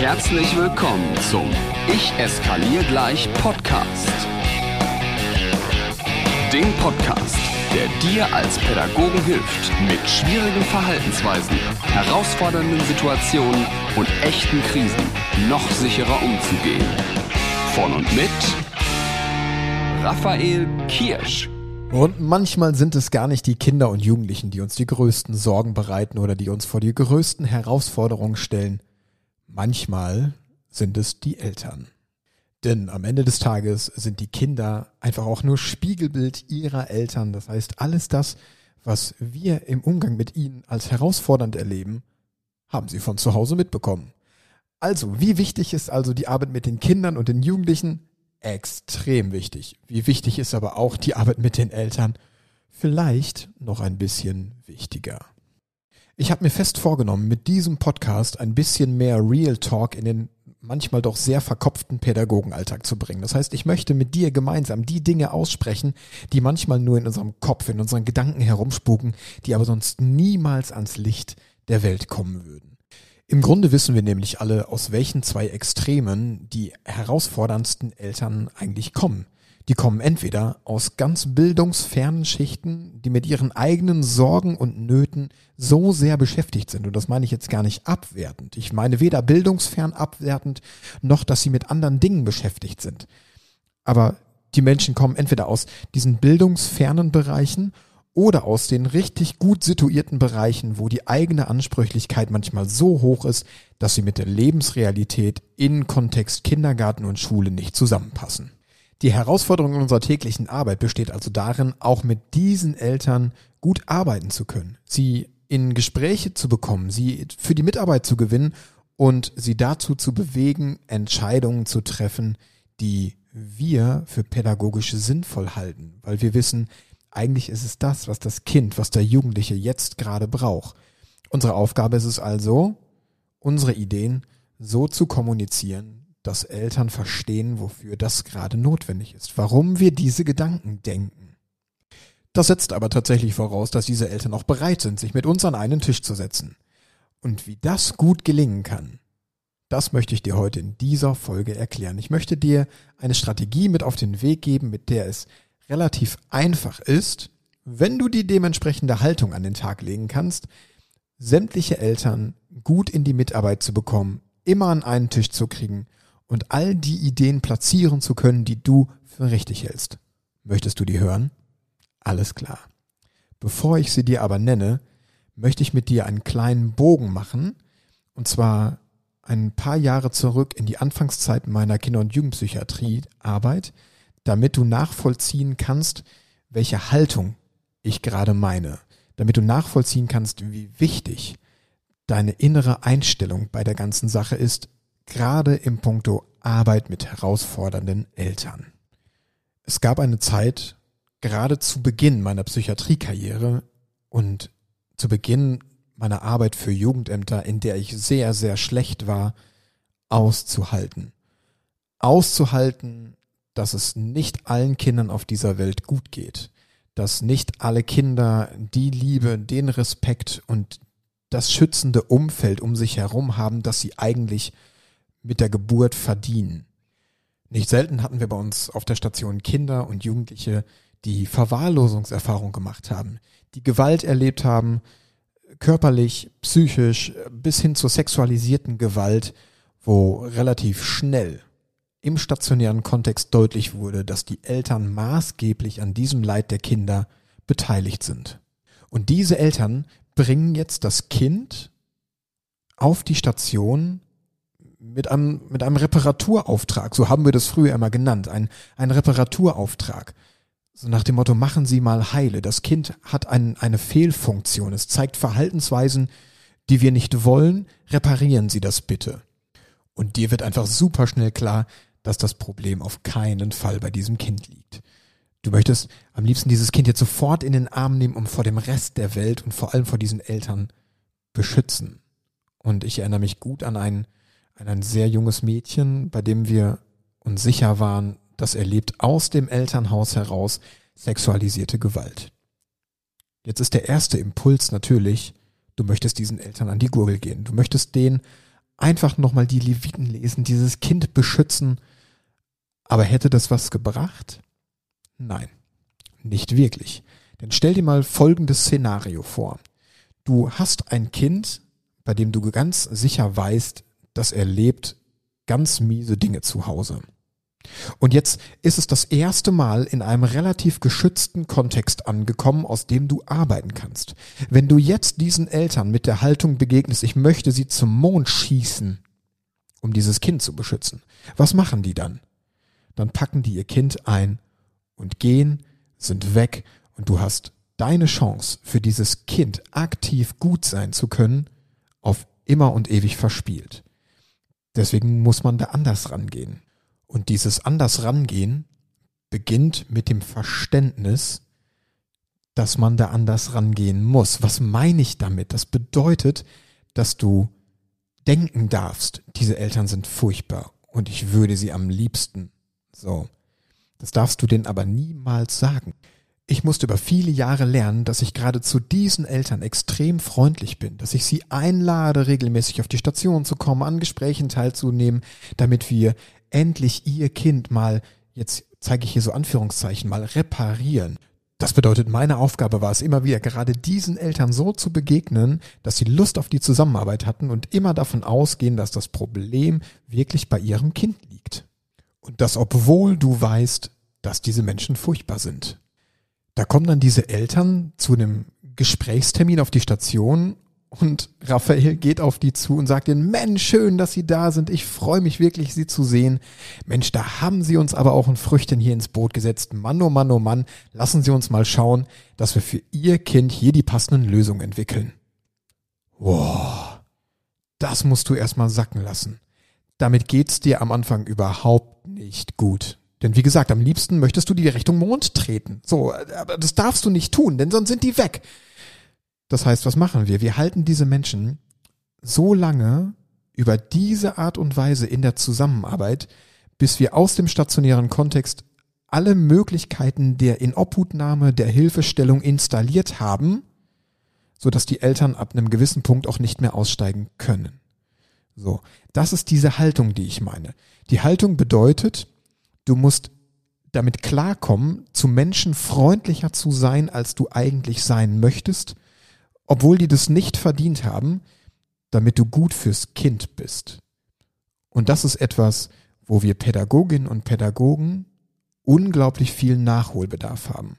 Herzlich willkommen zum Ich eskaliere gleich Podcast. Dem Podcast, der dir als Pädagogen hilft, mit schwierigen Verhaltensweisen, herausfordernden Situationen und echten Krisen noch sicherer umzugehen. Von und mit Raphael Kirsch. Und manchmal sind es gar nicht die Kinder und Jugendlichen, die uns die größten Sorgen bereiten oder die uns vor die größten Herausforderungen stellen. Manchmal sind es die Eltern. Denn am Ende des Tages sind die Kinder einfach auch nur Spiegelbild ihrer Eltern. Das heißt, alles das, was wir im Umgang mit ihnen als herausfordernd erleben, haben sie von zu Hause mitbekommen. Also, wie wichtig ist also die Arbeit mit den Kindern und den Jugendlichen? extrem wichtig. Wie wichtig ist aber auch die Arbeit mit den Eltern? Vielleicht noch ein bisschen wichtiger. Ich habe mir fest vorgenommen, mit diesem Podcast ein bisschen mehr Real Talk in den manchmal doch sehr verkopften Pädagogenalltag zu bringen. Das heißt, ich möchte mit dir gemeinsam die Dinge aussprechen, die manchmal nur in unserem Kopf, in unseren Gedanken herumspuken, die aber sonst niemals ans Licht der Welt kommen würden. Im Grunde wissen wir nämlich alle, aus welchen zwei Extremen die herausforderndsten Eltern eigentlich kommen. Die kommen entweder aus ganz bildungsfernen Schichten, die mit ihren eigenen Sorgen und Nöten so sehr beschäftigt sind. Und das meine ich jetzt gar nicht abwertend. Ich meine weder bildungsfern abwertend, noch dass sie mit anderen Dingen beschäftigt sind. Aber die Menschen kommen entweder aus diesen bildungsfernen Bereichen oder aus den richtig gut situierten Bereichen, wo die eigene Ansprüchlichkeit manchmal so hoch ist, dass sie mit der Lebensrealität in Kontext Kindergarten und Schule nicht zusammenpassen. Die Herausforderung in unserer täglichen Arbeit besteht also darin, auch mit diesen Eltern gut arbeiten zu können, sie in Gespräche zu bekommen, sie für die Mitarbeit zu gewinnen und sie dazu zu bewegen, Entscheidungen zu treffen, die wir für pädagogisch sinnvoll halten, weil wir wissen, eigentlich ist es das, was das Kind, was der Jugendliche jetzt gerade braucht. Unsere Aufgabe ist es also, unsere Ideen so zu kommunizieren, dass Eltern verstehen, wofür das gerade notwendig ist, warum wir diese Gedanken denken. Das setzt aber tatsächlich voraus, dass diese Eltern auch bereit sind, sich mit uns an einen Tisch zu setzen. Und wie das gut gelingen kann, das möchte ich dir heute in dieser Folge erklären. Ich möchte dir eine Strategie mit auf den Weg geben, mit der es relativ einfach ist, wenn du die dementsprechende Haltung an den Tag legen kannst, sämtliche Eltern gut in die Mitarbeit zu bekommen, immer an einen Tisch zu kriegen und all die Ideen platzieren zu können, die du für richtig hältst. Möchtest du die hören? Alles klar. Bevor ich sie dir aber nenne, möchte ich mit dir einen kleinen Bogen machen, und zwar ein paar Jahre zurück in die Anfangszeit meiner Kinder- und Jugendpsychiatrie-Arbeit, damit du nachvollziehen kannst, welche Haltung ich gerade meine, damit du nachvollziehen kannst, wie wichtig deine innere Einstellung bei der ganzen Sache ist, gerade im Punkto Arbeit mit herausfordernden Eltern. Es gab eine Zeit, gerade zu Beginn meiner Psychiatriekarriere und zu Beginn meiner Arbeit für Jugendämter, in der ich sehr, sehr schlecht war, auszuhalten. Auszuhalten, dass es nicht allen Kindern auf dieser Welt gut geht, dass nicht alle Kinder die Liebe, den Respekt und das schützende Umfeld um sich herum haben, das sie eigentlich mit der Geburt verdienen. Nicht selten hatten wir bei uns auf der Station Kinder und Jugendliche, die Verwahrlosungserfahrung gemacht haben, die Gewalt erlebt haben, körperlich, psychisch bis hin zur sexualisierten Gewalt, wo relativ schnell im stationären Kontext deutlich wurde, dass die Eltern maßgeblich an diesem Leid der Kinder beteiligt sind. Und diese Eltern bringen jetzt das Kind auf die Station mit einem, mit einem Reparaturauftrag. So haben wir das früher immer genannt. Ein, ein Reparaturauftrag. So nach dem Motto, machen Sie mal heile. Das Kind hat ein, eine Fehlfunktion. Es zeigt Verhaltensweisen, die wir nicht wollen. Reparieren Sie das bitte. Und dir wird einfach super schnell klar, dass das Problem auf keinen Fall bei diesem Kind liegt. Du möchtest am liebsten dieses Kind jetzt sofort in den Arm nehmen, um vor dem Rest der Welt und vor allem vor diesen Eltern beschützen. Und ich erinnere mich gut an ein, an ein sehr junges Mädchen, bei dem wir uns sicher waren, das erlebt aus dem Elternhaus heraus sexualisierte Gewalt. Jetzt ist der erste Impuls natürlich, du möchtest diesen Eltern an die Gurgel gehen. Du möchtest denen einfach nochmal die Leviten lesen, dieses Kind beschützen. Aber hätte das was gebracht? Nein, nicht wirklich. Denn stell dir mal folgendes Szenario vor. Du hast ein Kind, bei dem du ganz sicher weißt, dass er lebt ganz miese Dinge zu Hause. Und jetzt ist es das erste Mal in einem relativ geschützten Kontext angekommen, aus dem du arbeiten kannst. Wenn du jetzt diesen Eltern mit der Haltung begegnest, ich möchte sie zum Mond schießen, um dieses Kind zu beschützen, was machen die dann? Dann packen die ihr Kind ein und gehen, sind weg und du hast deine Chance für dieses Kind aktiv gut sein zu können, auf immer und ewig verspielt. Deswegen muss man da anders rangehen. Und dieses anders rangehen beginnt mit dem Verständnis, dass man da anders rangehen muss. Was meine ich damit? Das bedeutet, dass du denken darfst, diese Eltern sind furchtbar und ich würde sie am liebsten. So. Das darfst du denen aber niemals sagen. Ich musste über viele Jahre lernen, dass ich gerade zu diesen Eltern extrem freundlich bin, dass ich sie einlade, regelmäßig auf die Station zu kommen, an Gesprächen teilzunehmen, damit wir endlich ihr Kind mal, jetzt zeige ich hier so Anführungszeichen, mal reparieren. Das bedeutet, meine Aufgabe war es immer wieder, gerade diesen Eltern so zu begegnen, dass sie Lust auf die Zusammenarbeit hatten und immer davon ausgehen, dass das Problem wirklich bei ihrem Kind liegt. Und das, obwohl du weißt, dass diese Menschen furchtbar sind. Da kommen dann diese Eltern zu einem Gesprächstermin auf die Station und Raphael geht auf die zu und sagt ihnen, Mensch, schön, dass Sie da sind. Ich freue mich wirklich, Sie zu sehen. Mensch, da haben Sie uns aber auch ein Früchtchen hier ins Boot gesetzt. Mann, oh Mann, oh Mann, lassen Sie uns mal schauen, dass wir für Ihr Kind hier die passenden Lösungen entwickeln. Wow, das musst du erstmal sacken lassen. Damit geht's dir am Anfang überhaupt nicht gut. Denn wie gesagt, am liebsten möchtest du die Richtung Mond treten. So, aber das darfst du nicht tun, denn sonst sind die weg. Das heißt, was machen wir? Wir halten diese Menschen so lange über diese Art und Weise in der Zusammenarbeit, bis wir aus dem stationären Kontext alle Möglichkeiten der Inobhutnahme, der Hilfestellung installiert haben, so dass die Eltern ab einem gewissen Punkt auch nicht mehr aussteigen können. So. Das ist diese Haltung, die ich meine. Die Haltung bedeutet, Du musst damit klarkommen, zu Menschen freundlicher zu sein, als du eigentlich sein möchtest, obwohl die das nicht verdient haben, damit du gut fürs Kind bist. Und das ist etwas, wo wir Pädagoginnen und Pädagogen unglaublich viel Nachholbedarf haben.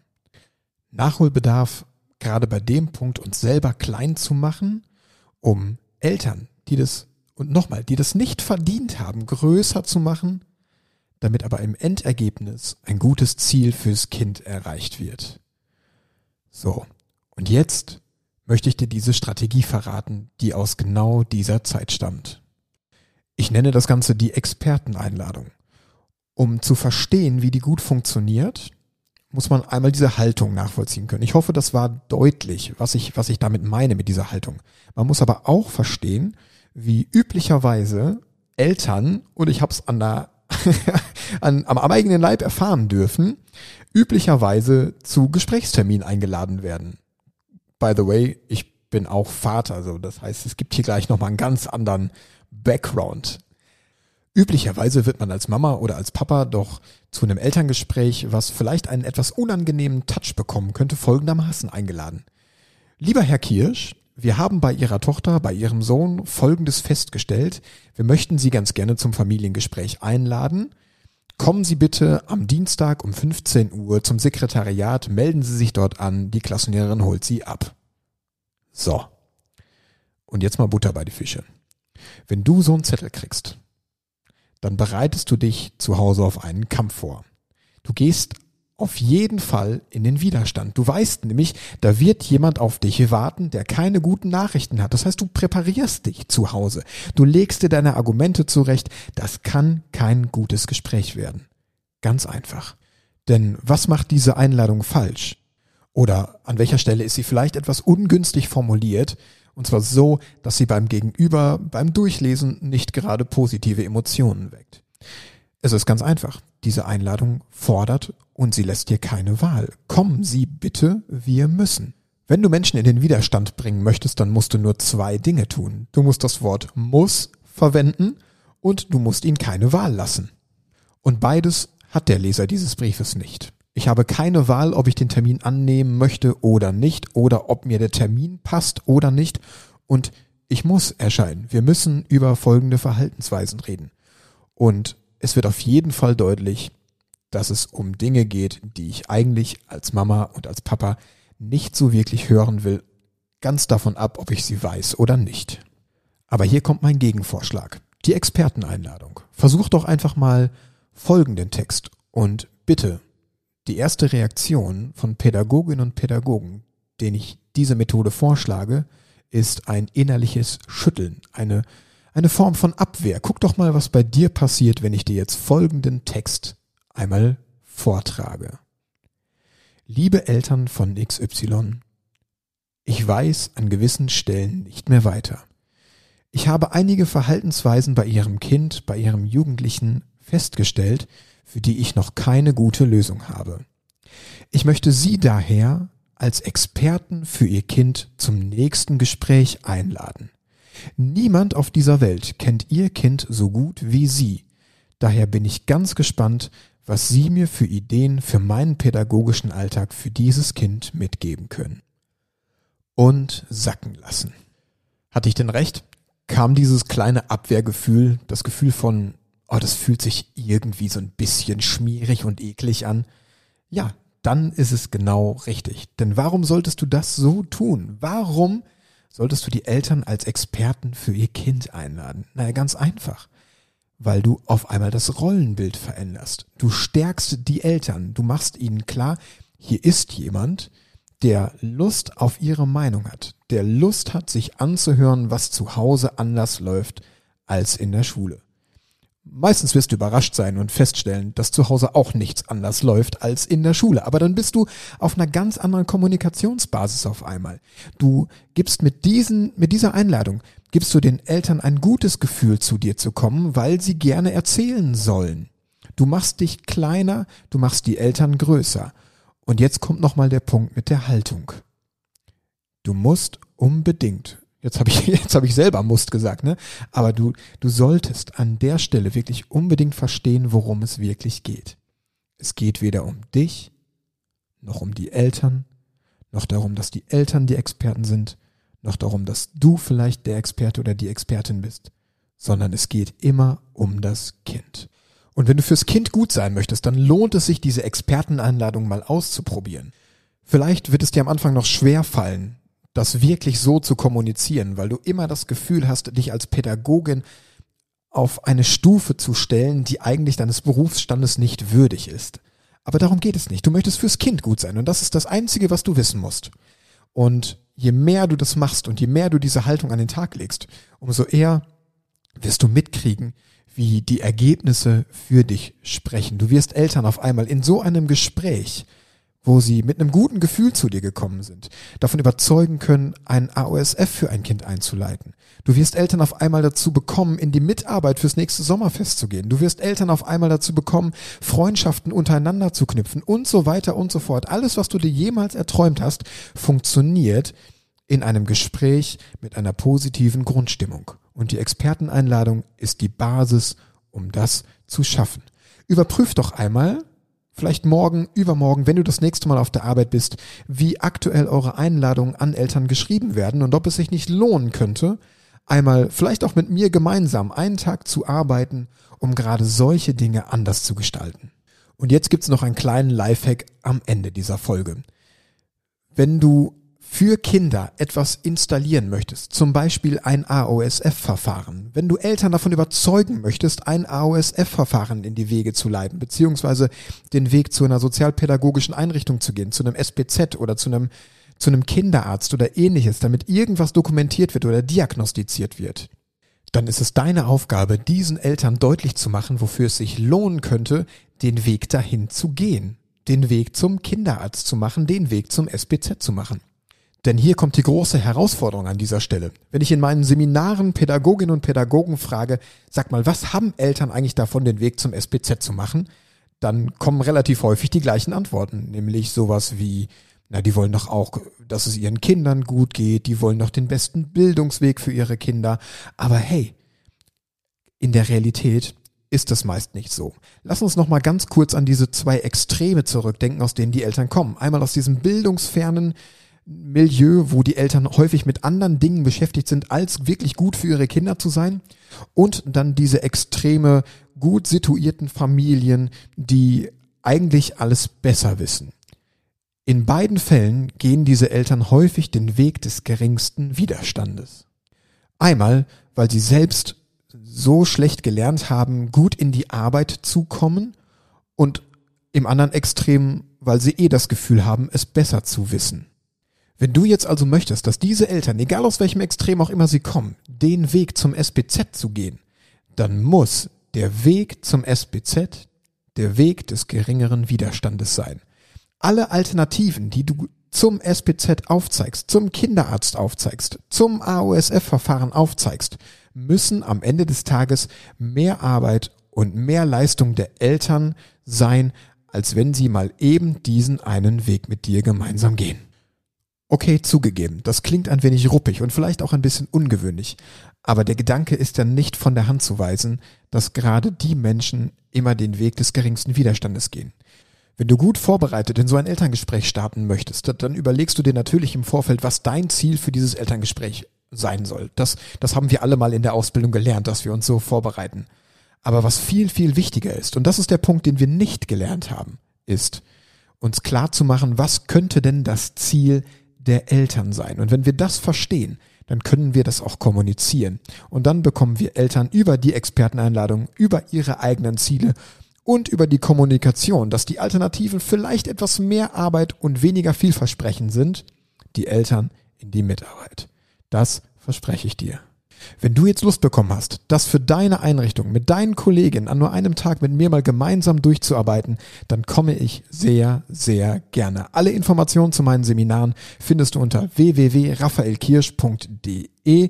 Nachholbedarf gerade bei dem Punkt, uns selber klein zu machen, um Eltern, die das, und nochmal, die das nicht verdient haben, größer zu machen, damit aber im Endergebnis ein gutes Ziel fürs Kind erreicht wird. So, und jetzt möchte ich dir diese Strategie verraten, die aus genau dieser Zeit stammt. Ich nenne das Ganze die Experteneinladung. Um zu verstehen, wie die gut funktioniert, muss man einmal diese Haltung nachvollziehen können. Ich hoffe, das war deutlich, was ich, was ich damit meine mit dieser Haltung. Man muss aber auch verstehen, wie üblicherweise Eltern, und ich habe es an der an, am, am eigenen Leib erfahren dürfen, üblicherweise zu Gesprächsterminen eingeladen werden. By the way, ich bin auch Vater, also das heißt, es gibt hier gleich nochmal einen ganz anderen Background. Üblicherweise wird man als Mama oder als Papa doch zu einem Elterngespräch, was vielleicht einen etwas unangenehmen Touch bekommen könnte, folgendermaßen eingeladen. Lieber Herr Kirsch, wir haben bei Ihrer Tochter, bei Ihrem Sohn Folgendes festgestellt. Wir möchten Sie ganz gerne zum Familiengespräch einladen. Kommen Sie bitte am Dienstag um 15 Uhr zum Sekretariat, melden Sie sich dort an, die Klassenlehrerin holt Sie ab. So. Und jetzt mal Butter bei die Fische. Wenn du so einen Zettel kriegst, dann bereitest du dich zu Hause auf einen Kampf vor. Du gehst auf jeden Fall in den Widerstand. Du weißt nämlich, da wird jemand auf dich warten, der keine guten Nachrichten hat. Das heißt, du präparierst dich zu Hause. Du legst dir deine Argumente zurecht. Das kann kein gutes Gespräch werden. Ganz einfach. Denn was macht diese Einladung falsch? Oder an welcher Stelle ist sie vielleicht etwas ungünstig formuliert? Und zwar so, dass sie beim Gegenüber beim Durchlesen nicht gerade positive Emotionen weckt. Es ist ganz einfach. Diese Einladung fordert und sie lässt dir keine Wahl. Kommen Sie bitte, wir müssen. Wenn du Menschen in den Widerstand bringen möchtest, dann musst du nur zwei Dinge tun. Du musst das Wort muss verwenden und du musst ihn keine Wahl lassen. Und beides hat der Leser dieses Briefes nicht. Ich habe keine Wahl, ob ich den Termin annehmen möchte oder nicht, oder ob mir der Termin passt oder nicht. Und ich muss erscheinen. Wir müssen über folgende Verhaltensweisen reden. Und es wird auf jeden Fall deutlich, dass es um Dinge geht, die ich eigentlich als Mama und als Papa nicht so wirklich hören will, ganz davon ab, ob ich sie weiß oder nicht. Aber hier kommt mein Gegenvorschlag. Die Experteneinladung. Versuch doch einfach mal folgenden Text und bitte die erste Reaktion von Pädagoginnen und Pädagogen, denen ich diese Methode vorschlage, ist ein innerliches Schütteln, eine, eine Form von Abwehr. Guck doch mal, was bei dir passiert, wenn ich dir jetzt folgenden Text einmal vortrage. Liebe Eltern von XY, ich weiß an gewissen Stellen nicht mehr weiter. Ich habe einige Verhaltensweisen bei Ihrem Kind, bei Ihrem Jugendlichen festgestellt, für die ich noch keine gute Lösung habe. Ich möchte Sie daher als Experten für Ihr Kind zum nächsten Gespräch einladen. Niemand auf dieser Welt kennt Ihr Kind so gut wie Sie. Daher bin ich ganz gespannt, was Sie mir für Ideen für meinen pädagogischen Alltag für dieses Kind mitgeben können. Und sacken lassen. Hatte ich denn recht? Kam dieses kleine Abwehrgefühl, das Gefühl von, oh, das fühlt sich irgendwie so ein bisschen schmierig und eklig an? Ja, dann ist es genau richtig. Denn warum solltest du das so tun? Warum solltest du die Eltern als Experten für ihr Kind einladen? Naja, ganz einfach weil du auf einmal das Rollenbild veränderst. Du stärkst die Eltern, du machst ihnen klar, hier ist jemand, der Lust auf ihre Meinung hat, der Lust hat, sich anzuhören, was zu Hause anders läuft als in der Schule. Meistens wirst du überrascht sein und feststellen, dass zu Hause auch nichts anders läuft als in der Schule. Aber dann bist du auf einer ganz anderen Kommunikationsbasis auf einmal. Du gibst mit diesen, mit dieser Einladung, gibst du den Eltern ein gutes Gefühl, zu dir zu kommen, weil sie gerne erzählen sollen. Du machst dich kleiner, du machst die Eltern größer. Und jetzt kommt nochmal der Punkt mit der Haltung. Du musst unbedingt, jetzt habe ich, jetzt habe ich selber musst gesagt, ne? Aber du, du solltest an der Stelle wirklich unbedingt verstehen, worum es wirklich geht. Es geht weder um dich, noch um die Eltern, noch darum, dass die Eltern die Experten sind, noch darum, dass du vielleicht der Experte oder die Expertin bist, sondern es geht immer um das Kind. Und wenn du fürs Kind gut sein möchtest, dann lohnt es sich, diese Experteneinladung mal auszuprobieren. Vielleicht wird es dir am Anfang noch schwer fallen, das wirklich so zu kommunizieren, weil du immer das Gefühl hast, dich als Pädagogin auf eine Stufe zu stellen, die eigentlich deines Berufsstandes nicht würdig ist. Aber darum geht es nicht. Du möchtest fürs Kind gut sein und das ist das Einzige, was du wissen musst. Und je mehr du das machst und je mehr du diese Haltung an den Tag legst, umso eher wirst du mitkriegen, wie die Ergebnisse für dich sprechen. Du wirst Eltern auf einmal in so einem Gespräch wo sie mit einem guten Gefühl zu dir gekommen sind, davon überzeugen können, ein AOSF für ein Kind einzuleiten. Du wirst Eltern auf einmal dazu bekommen, in die Mitarbeit fürs nächste Sommerfest zu gehen. Du wirst Eltern auf einmal dazu bekommen, Freundschaften untereinander zu knüpfen und so weiter und so fort. Alles, was du dir jemals erträumt hast, funktioniert in einem Gespräch mit einer positiven Grundstimmung. Und die Experteneinladung ist die Basis, um das zu schaffen. Überprüf doch einmal, vielleicht morgen, übermorgen, wenn du das nächste Mal auf der Arbeit bist, wie aktuell eure Einladungen an Eltern geschrieben werden und ob es sich nicht lohnen könnte, einmal vielleicht auch mit mir gemeinsam einen Tag zu arbeiten, um gerade solche Dinge anders zu gestalten. Und jetzt gibt's noch einen kleinen Lifehack am Ende dieser Folge. Wenn du für Kinder etwas installieren möchtest, zum Beispiel ein AOSF-Verfahren, wenn du Eltern davon überzeugen möchtest, ein AOSF-Verfahren in die Wege zu leiten, beziehungsweise den Weg zu einer sozialpädagogischen Einrichtung zu gehen, zu einem SPZ oder zu einem, zu einem Kinderarzt oder ähnliches, damit irgendwas dokumentiert wird oder diagnostiziert wird, dann ist es deine Aufgabe, diesen Eltern deutlich zu machen, wofür es sich lohnen könnte, den Weg dahin zu gehen, den Weg zum Kinderarzt zu machen, den Weg zum SPZ zu machen. Denn hier kommt die große Herausforderung an dieser Stelle. Wenn ich in meinen Seminaren Pädagoginnen und Pädagogen frage, sag mal, was haben Eltern eigentlich davon, den Weg zum SPZ zu machen? Dann kommen relativ häufig die gleichen Antworten, nämlich sowas wie, na, die wollen doch auch, dass es ihren Kindern gut geht, die wollen doch den besten Bildungsweg für ihre Kinder. Aber hey, In der Realität ist das meist nicht so. Lass uns noch mal ganz kurz an diese zwei Extreme zurückdenken, aus denen die Eltern kommen. Einmal aus diesem bildungsfernen Milieu, wo die Eltern häufig mit anderen Dingen beschäftigt sind, als wirklich gut für ihre Kinder zu sein. Und dann diese extreme, gut situierten Familien, die eigentlich alles besser wissen. In beiden Fällen gehen diese Eltern häufig den Weg des geringsten Widerstandes. Einmal, weil sie selbst so schlecht gelernt haben, gut in die Arbeit zu kommen und im anderen Extrem, weil sie eh das Gefühl haben, es besser zu wissen. Wenn du jetzt also möchtest, dass diese Eltern, egal aus welchem Extrem auch immer sie kommen, den Weg zum SPZ zu gehen, dann muss der Weg zum SPZ der Weg des geringeren Widerstandes sein. Alle Alternativen, die du zum SPZ aufzeigst, zum Kinderarzt aufzeigst, zum AOSF-Verfahren aufzeigst, müssen am Ende des Tages mehr Arbeit und mehr Leistung der Eltern sein, als wenn sie mal eben diesen einen Weg mit dir gemeinsam gehen. Okay, zugegeben, das klingt ein wenig ruppig und vielleicht auch ein bisschen ungewöhnlich, aber der Gedanke ist dann nicht von der Hand zu weisen, dass gerade die Menschen immer den Weg des geringsten Widerstandes gehen. Wenn du gut vorbereitet in so ein Elterngespräch starten möchtest, dann überlegst du dir natürlich im Vorfeld, was dein Ziel für dieses Elterngespräch sein soll. Das, das haben wir alle mal in der Ausbildung gelernt, dass wir uns so vorbereiten. Aber was viel, viel wichtiger ist, und das ist der Punkt, den wir nicht gelernt haben, ist, uns klar zu machen, was könnte denn das Ziel der Eltern sein. Und wenn wir das verstehen, dann können wir das auch kommunizieren. Und dann bekommen wir Eltern über die Experteneinladung, über ihre eigenen Ziele und über die Kommunikation, dass die Alternativen vielleicht etwas mehr Arbeit und weniger vielversprechend sind, die Eltern in die Mitarbeit. Das verspreche ich dir. Wenn du jetzt Lust bekommen hast, das für deine Einrichtung mit deinen Kolleginnen an nur einem Tag mit mir mal gemeinsam durchzuarbeiten, dann komme ich sehr, sehr gerne. Alle Informationen zu meinen Seminaren findest du unter www.raphaelkirsch.de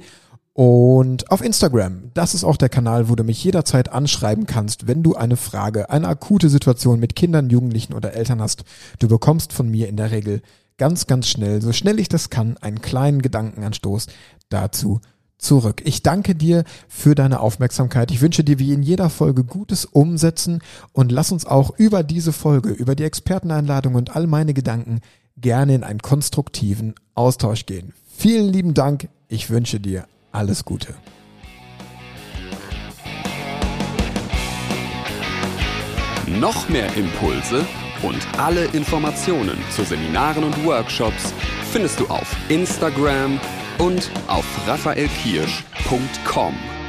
und auf Instagram. Das ist auch der Kanal, wo du mich jederzeit anschreiben kannst, wenn du eine Frage, eine akute Situation mit Kindern, Jugendlichen oder Eltern hast. Du bekommst von mir in der Regel ganz, ganz schnell, so schnell ich das kann, einen kleinen Gedankenanstoß dazu, zurück. Ich danke dir für deine Aufmerksamkeit. Ich wünsche dir wie in jeder Folge gutes Umsetzen und lass uns auch über diese Folge, über die Experteneinladung und all meine Gedanken gerne in einen konstruktiven Austausch gehen. Vielen lieben Dank. Ich wünsche dir alles Gute. Noch mehr Impulse und alle Informationen zu Seminaren und Workshops findest du auf Instagram, und auf raphaelkirsch.com.